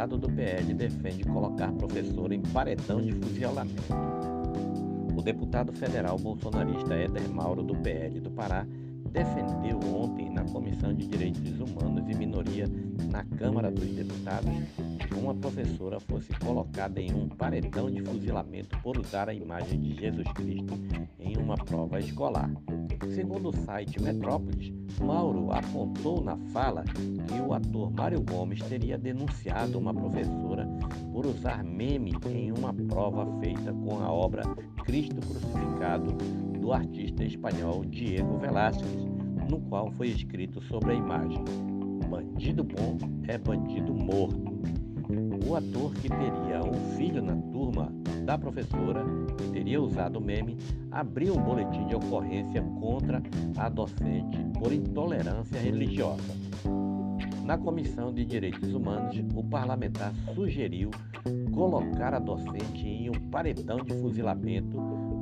deputado do PL defende colocar professor em paredão de fuzilamento. O deputado federal bolsonarista Éder Mauro, do PL do Pará, defendeu ontem na Comissão de Direitos Humanos e Minoria na Câmara dos Deputados que uma professora fosse colocada em um paredão de fuzilamento por usar a imagem de Jesus Cristo em uma prova escolar. Segundo o site Metrópolis, Mauro apontou na fala que o ator Mário Gomes teria denunciado uma professora por usar meme em uma prova feita com a obra Cristo Crucificado do artista espanhol Diego Velázquez, no qual foi escrito sobre a imagem: Bandido bom é bandido morto. O ator que teria um filho na turma da professora, que teria usado o meme, abriu um boletim de ocorrência contra a docente por intolerância religiosa. Na Comissão de Direitos Humanos, o parlamentar sugeriu colocar a docente em um paredão de fuzilamento,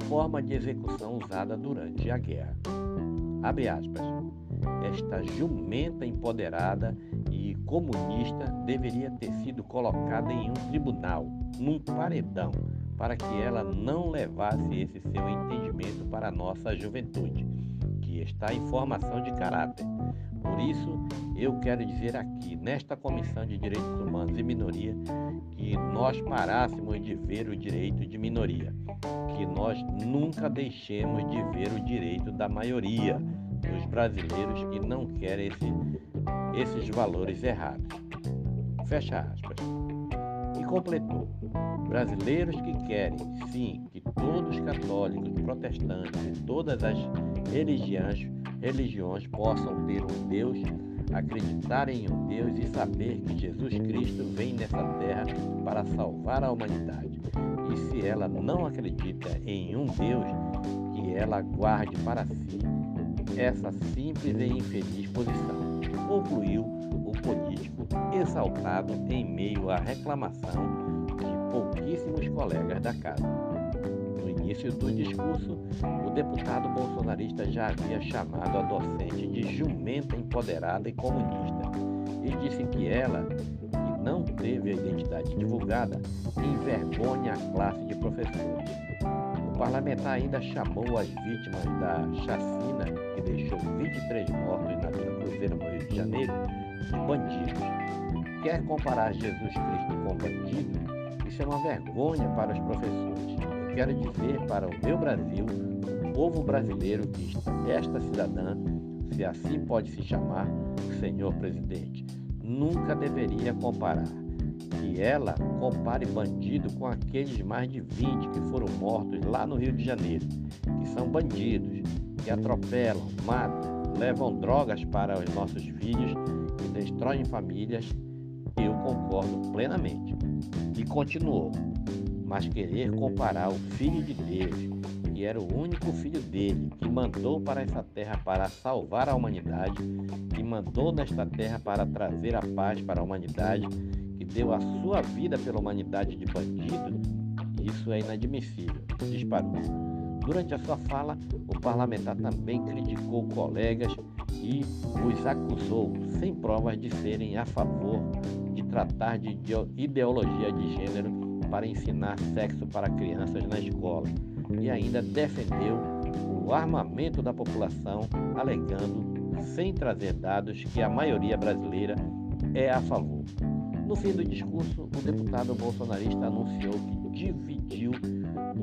forma de execução usada durante a guerra. Abre aspas. Esta jumenta empoderada e comunista deveria ter sido colocada em um tribunal, num paredão, para que ela não levasse esse seu entendimento para a nossa juventude, que está em formação de caráter. Por isso, eu quero dizer aqui, nesta Comissão de Direitos Humanos e Minoria, que nós parássemos de ver o direito de minoria, que nós nunca deixemos de ver o direito da maioria dos brasileiros que não querem esse, esses valores errados. Fecha aspas. E completou: brasileiros que querem, sim, que todos os católicos, protestantes todas as religiões, religiões possam ter um Deus, acreditar em um Deus e saber que Jesus Cristo vem nessa terra para salvar a humanidade. E se ela não acredita em um Deus, que ela guarde para si essa simples e infeliz posição, concluiu o político exaltado em meio à reclamação de pouquíssimos colegas da casa. Início do discurso, o deputado bolsonarista já havia chamado a docente de jumenta empoderada e comunista e disse que ela, que não teve a identidade divulgada, envergonha a classe de professores. O parlamentar ainda chamou as vítimas da chacina que deixou 23 mortos na Vila Cruzeiro, no Rio de Janeiro, de bandidos. Quer comparar Jesus Cristo com bandido? Isso é uma vergonha para os professores. Quero dizer para o meu Brasil, o povo brasileiro, que esta cidadã, se assim pode se chamar, senhor presidente, nunca deveria comparar. Que ela compare bandido com aqueles mais de 20 que foram mortos lá no Rio de Janeiro, que são bandidos, que atropelam, matam, levam drogas para os nossos filhos e destroem famílias, eu concordo plenamente. E continuou, mas querer comparar o Filho de Deus, que era o único filho dele, que mandou para essa terra para salvar a humanidade, que mandou nesta terra para trazer a paz para a humanidade, deu a sua vida pela humanidade de bandido, isso é inadmissível, disparou. Durante a sua fala, o parlamentar também criticou colegas e os acusou, sem provas, de serem a favor de tratar de ideologia de gênero para ensinar sexo para crianças na escola e ainda defendeu o armamento da população, alegando, sem trazer dados, que a maioria brasileira é a favor. No fim do discurso, o deputado bolsonarista anunciou que dividiu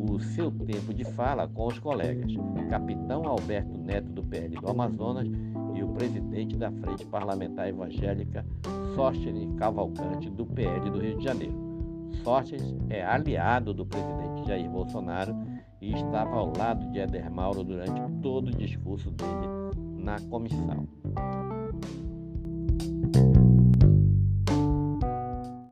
o seu tempo de fala com os colegas, capitão Alberto Neto do PL do Amazonas e o presidente da Frente Parlamentar Evangélica, Sóstenes Cavalcante, do PL do Rio de Janeiro. Sóstenes é aliado do presidente Jair Bolsonaro e estava ao lado de Éder Mauro durante todo o discurso dele na comissão.